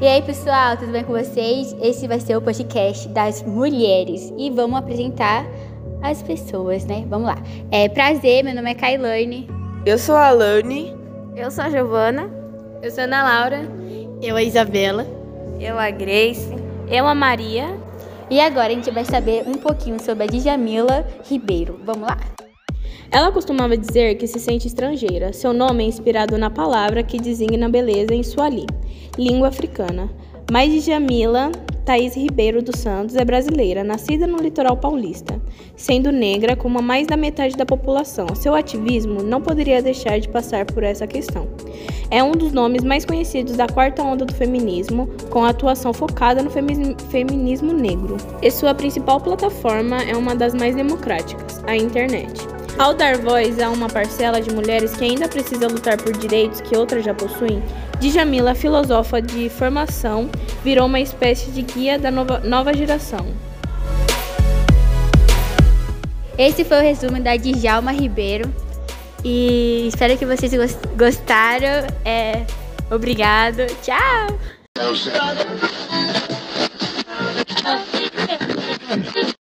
E aí, pessoal, tudo bem com vocês? Esse vai ser o podcast das mulheres e vamos apresentar as pessoas, né? Vamos lá. É prazer, meu nome é Kailane. Eu sou a Alane. Eu sou a Giovana. Eu sou a Ana Laura. Eu a Isabela. Eu a Grace. Eu a Maria. E agora a gente vai saber um pouquinho sobre a Djamila Ribeiro. Vamos lá? Ela costumava dizer que se sente estrangeira. Seu nome é inspirado na palavra que designa beleza em Suali, língua africana. Mas Djamila Thaís Ribeiro dos Santos é brasileira, nascida no litoral paulista, sendo negra como a mais da metade da população. Seu ativismo não poderia deixar de passar por essa questão. É um dos nomes mais conhecidos da quarta onda do feminismo, com atuação focada no feminismo negro. E sua principal plataforma é uma das mais democráticas, a internet. Ao dar voz a uma parcela de mulheres que ainda precisa lutar por direitos que outras já possuem, Djamila, filosofa de formação, virou uma espécie de guia da nova, nova geração. Esse foi o resumo da Djalma Ribeiro e espero que vocês gostaram. É, obrigado, tchau!